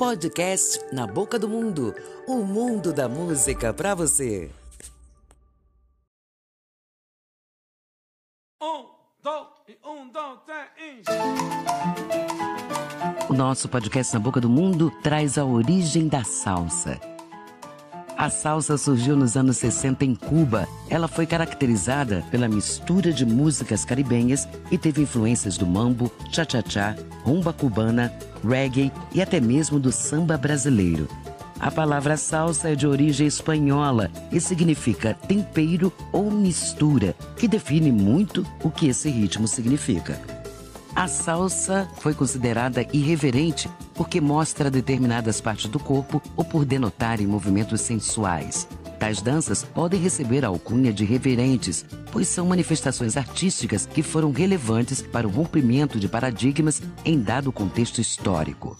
Podcast Na Boca do Mundo o mundo da música pra você. Um, dois, um, dois, três. O nosso podcast Na Boca do Mundo traz a origem da salsa. A salsa surgiu nos anos 60 em Cuba. Ela foi caracterizada pela mistura de músicas caribenhas e teve influências do mambo, cha-cha-cha, rumba cubana, reggae e até mesmo do samba brasileiro. A palavra salsa é de origem espanhola e significa tempero ou mistura, que define muito o que esse ritmo significa. A salsa foi considerada irreverente porque mostra determinadas partes do corpo ou por denotarem movimentos sensuais. Tais danças podem receber a alcunha de reverentes, pois são manifestações artísticas que foram relevantes para o rompimento de paradigmas em dado contexto histórico.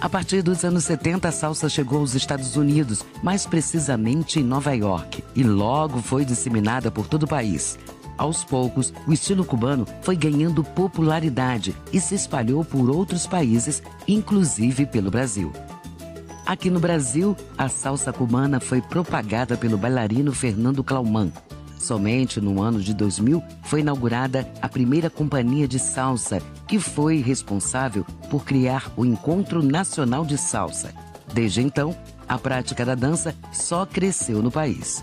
A partir dos anos 70, a salsa chegou aos Estados Unidos, mais precisamente em Nova York, e logo foi disseminada por todo o país. Aos poucos, o estilo cubano foi ganhando popularidade e se espalhou por outros países, inclusive pelo Brasil. Aqui no Brasil, a salsa cubana foi propagada pelo bailarino Fernando Clauman. Somente no ano de 2000 foi inaugurada a primeira companhia de salsa, que foi responsável por criar o Encontro Nacional de Salsa. Desde então, a prática da dança só cresceu no país.